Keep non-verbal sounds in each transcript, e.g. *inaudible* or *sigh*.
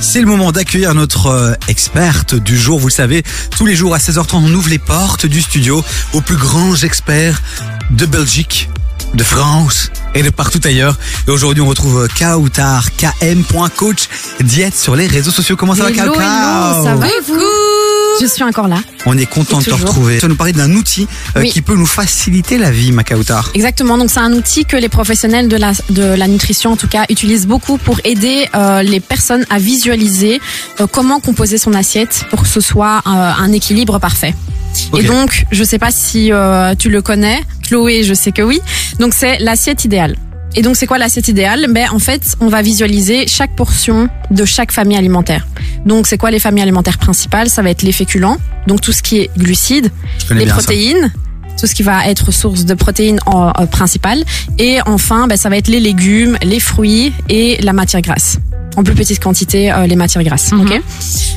C'est le moment d'accueillir notre euh, experte du jour. Vous le savez, tous les jours à 16h30, on ouvre les portes du studio aux plus grands experts de Belgique, de France et de partout ailleurs. Et aujourd'hui, on retrouve Kautar, km.coach diète sur les réseaux sociaux. Comment ça va, Hello, Kautar? ça va vous? Je suis encore là. On est content de te toujours. retrouver. Tu vas nous parler d'un outil euh, Oui. qui peut nous faciliter la vie, ma Kautar. Exactement, donc c'est un outil que les professionnels de la, de la nutrition en tout cas utilisent beaucoup pour aider euh, les personnes à visualiser euh, comment composer son assiette pour que ce soit euh, un équilibre parfait. Ok. Et donc, je sais pas si euh, tu le connais, Chloé, je sais que oui. Donc c'est l'assiette idéale. Et donc c'est quoi l'assiette idéale? Ben en fait, on va visualiser chaque portion de chaque famille alimentaire. Donc c'est quoi les familles alimentaires principales? Ça va être les féculents, donc tout ce qui est glucides, les ça. protéines, tout ce qui va être source de protéines en, euh, principale. Et enfin, ben, ça va être les légumes, les fruits et la matière grasse. En plus petite quantité, euh, les matières grasses. Mhm.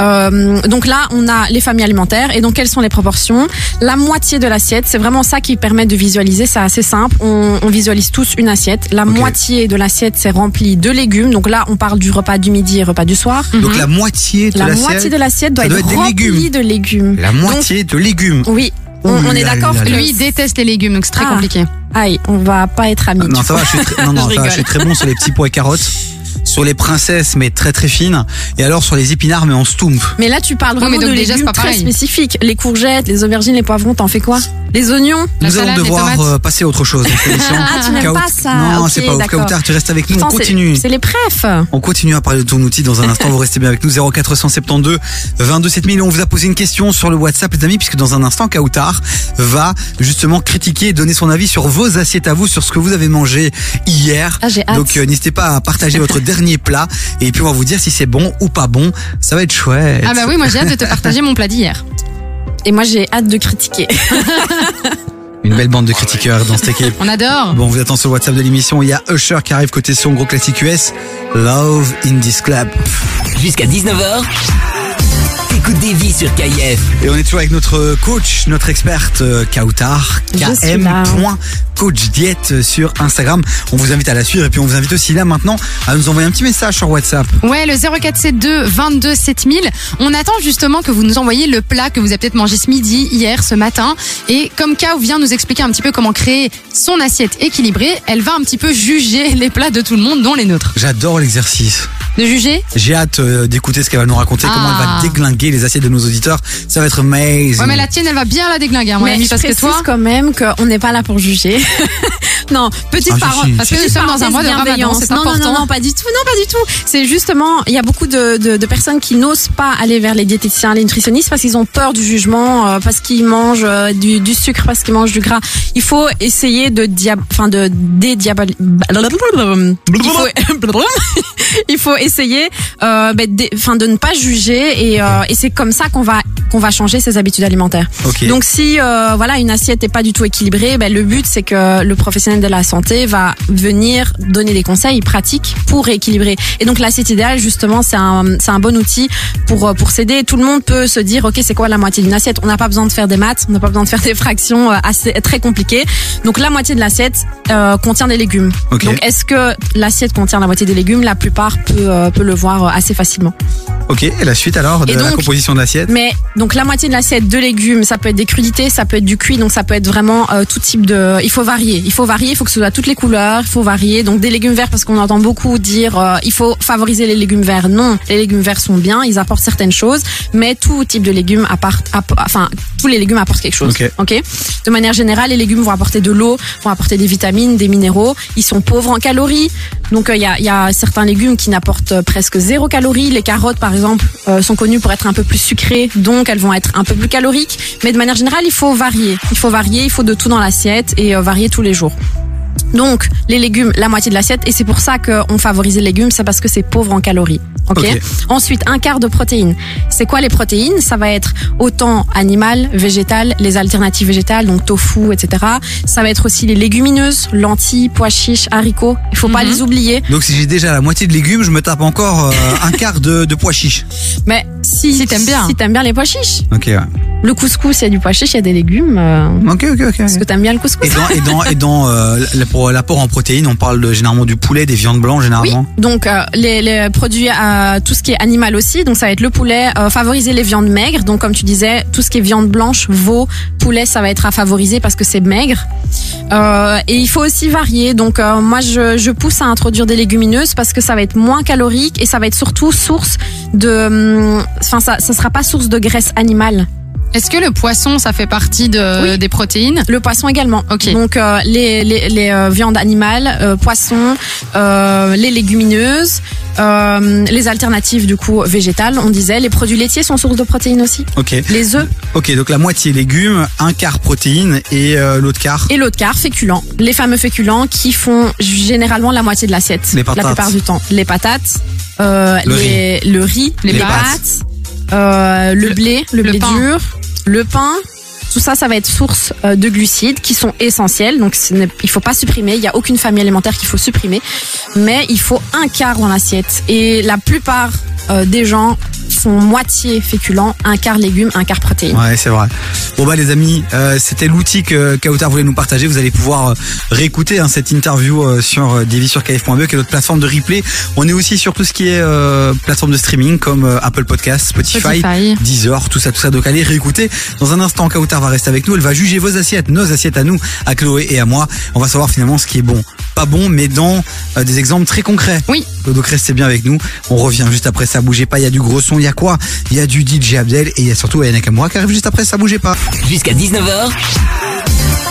Euh, donc là, on a les familles alimentaires. Et donc, quelles sont les proportions? La moitié de l'assiette, c'est vraiment ça qui permet de visualiser. C'est assez simple. On, on visualise tous une assiette. La moitié de l'assiette, c'est rempli de légumes. Donc là, on parle du repas du midi et repas du soir. Donc la moitié de La l'assiette. moitié de l'assiette doit être être remplie légumes. de légumes. La moitié de légumes. Oui, on, est d'accord que. Lui, il déteste les légumes, donc c'est très Ah. compliqué. Aïe, on va pas être amis. Non, tu ça va, je suis très, non, non, Je ça va, je suis très bon sur les petits pois et carottes, sur les princesses, mais très très fines, et alors sur les épinards, mais en stump. Mais là, tu parles Ouais, vraiment mais donc de déjà, c'est légumes pas très pareil. spécifiques. Les courgettes, les aubergines, les poivrons, t'en fais quoi? Les oignons Nous allons devoir euh, passer à autre chose *laughs* émission. Ah, tu n'aimes pas ça Non, c'est pas d'accord. Kautar, tu restes avec nous, on continue. C'est les prefs. On continue à parler de ton outil dans un instant. Vous restez bien avec nous. 0472 22 7000. On vous a posé une question sur le WhatsApp, les amis, puisque dans un instant, Kautar va justement critiquer et donner son avis sur vos assiettes à vous, sur ce que vous avez mangé hier. Ah, j'ai hâte. Donc euh, n'hésitez pas à partager votre *laughs* dernier plat et puis on va vous dire si c'est bon ou pas bon. Ça va être chouette. Ah bah oui, moi j'ai hâte de te partager mon plat d'hier. Et moi, j'ai hâte de critiquer. *laughs* Une belle bande de critiqueurs dans cette équipe. On adore. Bon, on vous attend sur le WhatsApp de l'émission. Il y a Usher qui arrive côté son gros classique US. Love in this club. Jusqu'à 19h, des vies sur KIF. Et on est toujours avec notre coach, notre experte euh, Kautar, km.coach diète sur Instagram. On vous invite à la suivre et puis on vous invite aussi là maintenant à nous envoyer un petit message sur WhatsApp. Ouais, le 0472 22 7000. On attend justement que vous nous envoyiez le plat que vous avez peut-être mangé ce midi, hier, ce matin. Et comme Kao vient nous expliquer un petit peu comment créer son assiette équilibrée, elle va un petit peu juger les plats de tout le monde, dont les nôtres. J'adore l'exercice. De juger? J'ai hâte euh, d'écouter ce qu'elle va nous raconter, comment elle va Ah. déglinguer les assiettes de nos auditeurs. Ça va être amazing. Ouais, mais la tienne, elle va bien la déglinguer, à mon Mais avis, je parce que précise toi. quand même qu'on n'est pas là pour juger. *laughs* non, petite Ah, si. Parce que nous Petite sommes dans un mois de parenthèse ramadan, bienveillance. c'est non, non, important. non, non, pas du tout. Non, pas du tout. C'est justement, il y a beaucoup de, de, de personnes qui n'osent pas aller vers les diététiciens, les nutritionnistes parce qu'ils ont peur du jugement, euh, parce qu'ils mangent euh, du, du sucre, parce qu'ils mangent du gras. Il faut essayer de diab, enfin de dédiaboliser. *laughs* Il faut, il *laughs* faut essayer, euh, ben, enfin de ne pas juger et, euh, et c'est comme ça qu'on va qu'on va changer ses habitudes alimentaires. Ok. Donc si euh, voilà une assiette est pas du tout équilibrée, ben, le but c'est que le professionnel de la santé va venir donner des conseils pratiques pour rééquilibrer. Et donc l'assiette idéale justement c'est un c'est un bon outil pour euh, pour s'aider. Tout le monde peut se dire ok c'est quoi la moitié d'une assiette? On n'a pas besoin de faire des maths, on n'a pas besoin de faire des fractions euh, assez très compliquées. Donc la moitié de l'assiette euh, contient des légumes. Ok. Donc est-ce que l'assiette contient la moitié des légumes? La plupart peut euh, peut le voir euh, assez facilement. Ok, et la suite alors de la composition de l'assiette? Mais donc la moitié de l'assiette de légumes, ça peut être des crudités, ça peut être du cuit, donc ça peut être vraiment euh, tout type de. Il faut varier, il faut varier, il faut que ce soit toutes les couleurs, il faut varier. Donc des légumes verts parce qu'on entend beaucoup dire euh, il faut favoriser les légumes verts. Non, les légumes verts sont bien, ils apportent certaines choses, mais tout type de légumes apporte, app- enfin tous les légumes apportent quelque chose. Ok. De manière générale, les légumes vont apporter de l'eau, vont apporter des vitamines, des minéraux. Ils sont pauvres en calories. Donc euh, il y, a, il y a certains légumes qui n'apportent euh, presque zéro calorie. Les carottes, par exemple, euh, sont connues pour être un peu plus sucrées, donc elles vont être un peu plus caloriques. Mais de manière générale, il faut varier. Il faut varier, il faut de tout dans l'assiette et euh, varier tous les jours. Donc les légumes, la moitié de l'assiette, et c'est pour ça qu'on favorise les légumes, c'est parce que c'est pauvre en calories. Ok. Ok. Ensuite, un quart de protéines. C'est quoi les protéines? Ça va être autant animal, végétal, les alternatives végétales, donc tofu, etc. Ça va être aussi les légumineuses, lentilles, pois chiches, haricots. Il faut pas Mhm. les oublier. Donc si j'ai déjà la moitié de légumes, je me tape encore euh, un quart de, de pois chiches. Mais Si, Si t'aimes bien. Si t'aimes bien les pois chiches. Ok, ouais. Le couscous, il y a du pois chiche, il y a des légumes. euh, Ok, ok, ok. Est-ce que t'aimes bien le couscous Et dans, et dans, et dans euh, la- pour l'apport en protéines, on parle de, généralement du poulet, des viandes blanches Oui, généralement. donc euh, les, les produits, euh, tout ce qui est animal aussi, donc ça va être le poulet, euh, favoriser les viandes maigres, donc comme tu disais, tout ce qui est viande blanche, veau, poulet, ça va être à favoriser parce que c'est maigre. Euh, et il faut aussi varier, donc euh, moi je, je pousse à introduire des légumineuses parce que ça va être moins calorique et ça va être surtout source de, hum, enfin ça, ça sera pas source de graisse animale. Est-ce que le poisson, ça fait partie de, Oui. des protéines? Le poisson également. Ok. Donc euh, les, les, les euh, viandes animales, euh, poissons, euh, les légumineuses, euh, les alternatives du coup végétales, on disait. Les produits laitiers sont source de protéines aussi. Ok. Les œufs Ok, donc la moitié légumes, un quart protéines et euh, l'autre quart? et l'autre quart féculents. Les fameux féculents qui font généralement la moitié de l'assiette. Les patates. La plupart du temps. Les patates, euh, Le les, le riz, Les les, pâtes. pâtes, euh, le, Le- blé, le, le blé pain. dur, le pain. Tout ça, ça va être source euh, de glucides qui sont essentiels. Donc, il faut pas supprimer. Il y a aucune famille alimentaire qu'il faut supprimer. Mais il faut un quart dans l'assiette. Et la plupart euh, des gens moitié féculents, un quart légumes, un quart protéines. Ouais, c'est vrai. Bon bah les amis, euh, c'était l'outil que Kautar voulait nous partager. Vous allez pouvoir euh, réécouter hein, cette interview euh, sur euh, divisurkf.be qui est notre plateforme de replay. On est aussi sur tout ce qui est euh, plateforme de streaming comme euh, Apple Podcast, Spotify, Spotify. Deezer, tout ça, tout ça. Donc allez réécouter. Dans un instant, Kautar va rester avec nous. Elle va juger vos assiettes, nos assiettes à nous, à Chloé et à moi. On va savoir finalement ce qui est bon, pas bon, mais dans euh, des exemples très concrets. Oui. Donc restez bien avec nous. On revient juste après ça. Bougez pas. Il y a du gros son. Il y a quoi? Il y a du DJ Abdel et il y a surtout Ayana Kamura qui arrive juste après. Ça bougez pas. Jusqu'à 19h,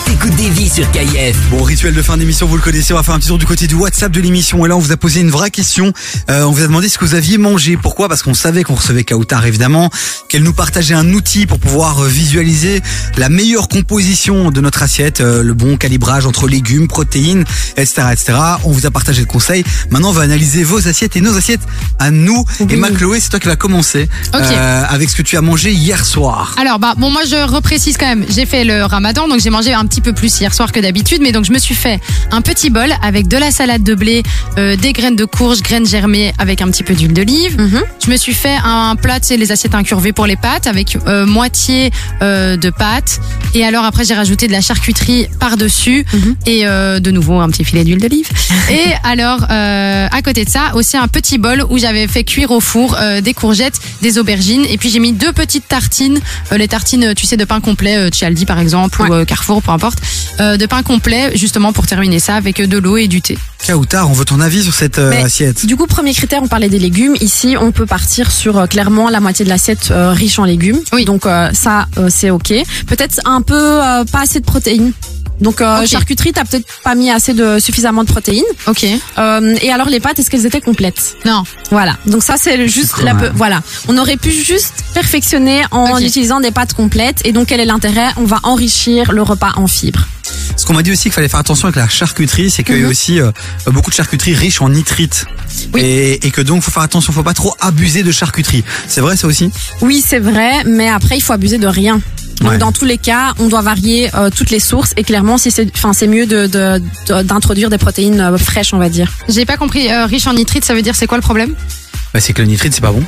t'écoutes des vies sur KIF. Bon, rituel de fin d'émission, vous le connaissez. On va faire un petit tour du côté du WhatsApp de l'émission. Et là, on vous a posé une vraie question. Euh, on vous a demandé ce que vous aviez mangé. Pourquoi? Parce qu'on savait qu'on recevait Kautar, évidemment, qu'elle nous partageait un outil pour pouvoir euh, visualiser la meilleure composition de notre assiette, euh, le bon calibrage entre légumes, protéines, etc., etc. On vous a partagé le conseil. Maintenant, on va analyser vos assiettes et nos assiettes à nous. Et ma Chloé, c'est toi qui va commencer Ok. euh, avec ce que tu as mangé hier soir. Alors bah bon moi je reprécise quand même, j'ai fait le ramadan donc j'ai mangé un petit peu plus hier soir que d'habitude mais donc je me suis fait un petit bol avec de la salade de blé, euh, des graines de courge, graines germées avec un petit peu d'huile d'olive. Mhm. Je me suis fait un plat, tu sais, les assiettes incurvées pour les pâtes avec euh, moitié euh, de pâtes et alors après j'ai rajouté de la charcuterie par-dessus Mhm. et de nouveau un petit filet d'huile d'olive. *laughs* et alors à côté de ça aussi un petit bol où j'avais fait cuire au four des courgettes, des aubergines et puis j'ai mis deux petites tartines, les tartines tu sais de pain complet euh, chez Aldi par exemple ou Ouais. euh, Carrefour peu importe, euh, de pain complet justement pour terminer ça avec euh, de l'eau et du thé. Kautar, on veut ton avis sur cette euh, assiette. Du coup, premier critère, on parlait des légumes. Ici, on peut partir sur euh, clairement la moitié de l'assiette euh, riche en légumes. Oui. Donc euh, ça, euh, c'est ok. Peut-être un peu euh, pas assez de protéines. Donc euh, charcuterie, t'as peut-être pas mis assez de suffisamment de protéines. Ok. Euh, et alors les pâtes, est-ce qu'elles étaient complètes? Non. Voilà. Donc ça, c'est le juste la peu- voilà. On aurait pu juste perfectionner en utilisant des pâtes complètes. Et donc quel est l'intérêt? On va enrichir le repas en fibres. Ce qu'on m'a dit aussi qu'il fallait faire attention avec la charcuterie, c'est qu'il y a Mhm. aussi euh, beaucoup de charcuterie riche en nitrites. Oui. Et, et que donc faut faire attention, faut pas trop abuser de charcuterie. C'est vrai ça aussi? Oui, c'est vrai, mais après, il faut abuser de rien. Donc Ouais. dans tous les cas, on doit varier euh, toutes les sources et clairement, si c'est, enfin, c'est mieux de, de- de- d'introduire des protéines euh, fraîches, on va dire. J'ai pas compris. euh, riche en nitrite, ça veut dire c'est quoi le problème? Bah, C'est que le nitrite c'est pas bon.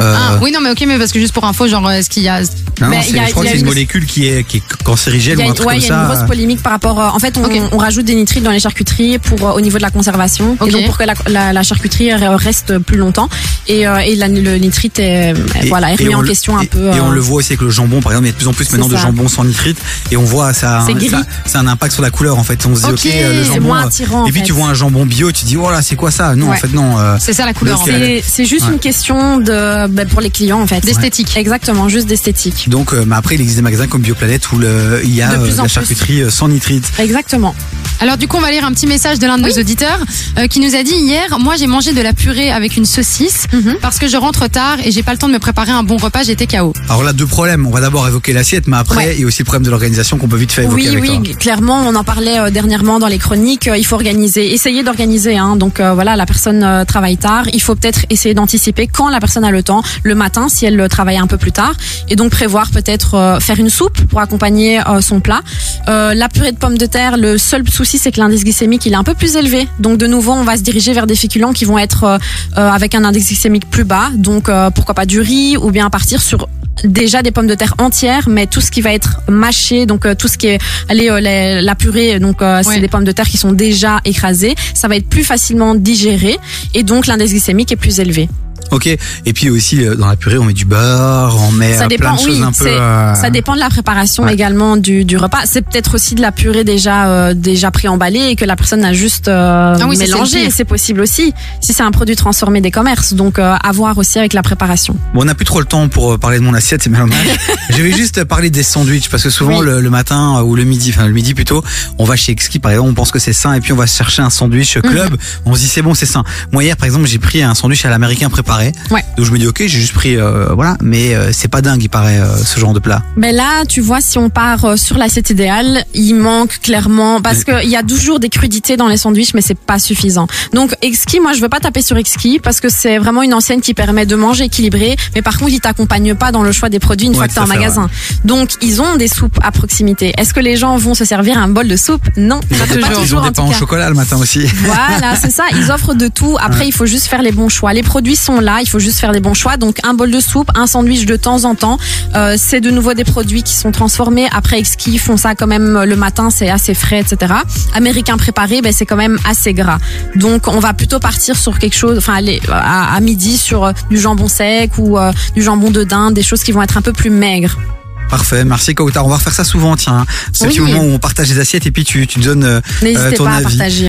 Euh, Ah oui non mais ok mais parce que juste pour info genre euh, est-ce qu'il y a non, y a- je crois que c'est une une- molécule qui est, qui est cancérigène Il y a, ou un truc ouais, comme il y a ça. une grosse polémique par rapport. euh, en fait, on, rajoute des nitrites dans les charcuteries pour euh, au niveau de la conservation Ok. et donc pour que la, la, la charcuterie euh, reste plus longtemps. Et, euh, et la- le nitrite est, Et- voilà, est remis en question un peu. Et on euh, le voit aussi avec le jambon, par exemple, il y a de plus en plus maintenant de ça. jambon sans nitrite, et on voit ça, C'est ça, ça a un impact sur la couleur en fait. On se dit Ok, ok, euh, le c'est jambon. moins euh, attirant, et puis tu vois un jambon bio, tu dis oh là c'est quoi ça? Non en fait non. euh, C'est ça la couleur. Juste Ouais. une question de ben, pour les clients en fait. D'esthétique. Exactement, juste d'esthétique. donc, euh, mais après il existe des magasins comme Bioplanète où le, il y a euh, la charcuterie euh, sans nitrite. Exactement. Alors du coup, on va lire un petit message de l'un de nos auditeurs euh, qui nous a dit hier, moi j'ai mangé de la purée avec une saucisse Mhm. parce que je rentre tard et j'ai pas le temps de me préparer un bon repas, j'étais KO. Alors là, deux problèmes. On va d'abord évoquer l'assiette, mais après, Ouais. il y a aussi le problème de l'organisation qu'on peut vite faire évoquer Oui, avec oui, toi. clairement, on en parlait euh, dernièrement dans les chroniques. euh, il faut organiser, essayer d'organiser. Hein, donc euh, voilà, la personne euh, travaille tard. Il faut peut-être essayer d'anticiper quand la personne a le temps, le matin si elle travaille un peu plus tard, et donc prévoir peut-être euh, faire une soupe pour accompagner euh, son plat. Euh, la purée de pommes de terre, le seul souci c'est que l'indice glycémique il est un peu plus élevé, donc de nouveau on va se diriger vers des féculents qui vont être avec un indice glycémique plus bas, donc pourquoi pas du riz ou bien partir sur déjà des pommes de terre entières, mais tout ce qui va être mâché, donc euh, tout ce qui est allez, euh, les- la purée, donc euh, c'est Ouais. des pommes de terre qui sont déjà écrasées, ça va être plus facilement digéré et donc l'indice glycémique est plus élevé. Ok. Et puis aussi euh, dans la purée, on met du beurre, on met Ça euh, dépend, plein de choses oui, un peu. euh, Ça dépend de la préparation Ouais. également du, du repas. C'est peut-être aussi de la purée déjà euh, déjà préemballée et que la personne a juste euh, Ah oui, mélangé. C'est possible aussi si c'est un produit transformé des commerces. Donc euh, à voir aussi avec la préparation. Bon, on n'a plus trop le temps pour parler de mon assiette, c'est bien dommage. *laughs* Je vais juste parler des sandwichs parce que souvent Oui. le, le matin ou le midi, enfin le midi plutôt, on va chez Exki par exemple, on pense que c'est sain et puis on va chercher un sandwich club. Mhm. On se dit c'est bon, c'est sain. Moi hier par exemple, j'ai pris un sandwich à l'américain préparé. Ouais. Donc je me dis ok, j'ai juste pris euh, voilà, mais euh, c'est pas dingue il paraît euh, ce genre de plat. Mais là, tu vois, si on part sur l'assiette idéale, il manque clairement parce qu'il y a toujours des crudités dans les sandwichs, mais c'est pas suffisant. Donc Exki, moi, je veux pas taper sur Exki parce que c'est vraiment une ancienne qui permet de manger équilibré, mais par contre, il t'accompagne pas dans le choix des produits une Ouais, fois que t'es en magasin. Donc ils ont des soupes à proximité. Est-ce que les gens vont se servir un bol de soupe? Non, Ils pas toujours, ils ont des en pains au chocolat le matin aussi. Voilà, c'est ça. Ils offrent de tout. Après, il faut juste faire les bons choix. Les produits sont là. Il faut juste faire les bons choix. Donc, un bol de soupe, un sandwich de temps en temps. Euh, c'est de nouveau des produits qui sont transformés. Après, Exki ils font ça quand même le matin. C'est assez frais, etc. Américain préparé, ben, c'est quand même assez gras. Donc, on va plutôt partir sur quelque chose, enfin, aller à, à midi sur euh, du jambon sec ou euh, du jambon de dinde, des choses qui vont être un peu plus maigres. Parfait, merci Kautar. On va refaire ça souvent, tiens. Ce Oui. petit moment où on partage les assiettes et puis tu, tu donnes euh, N'hésitez ton pas à avis. partager.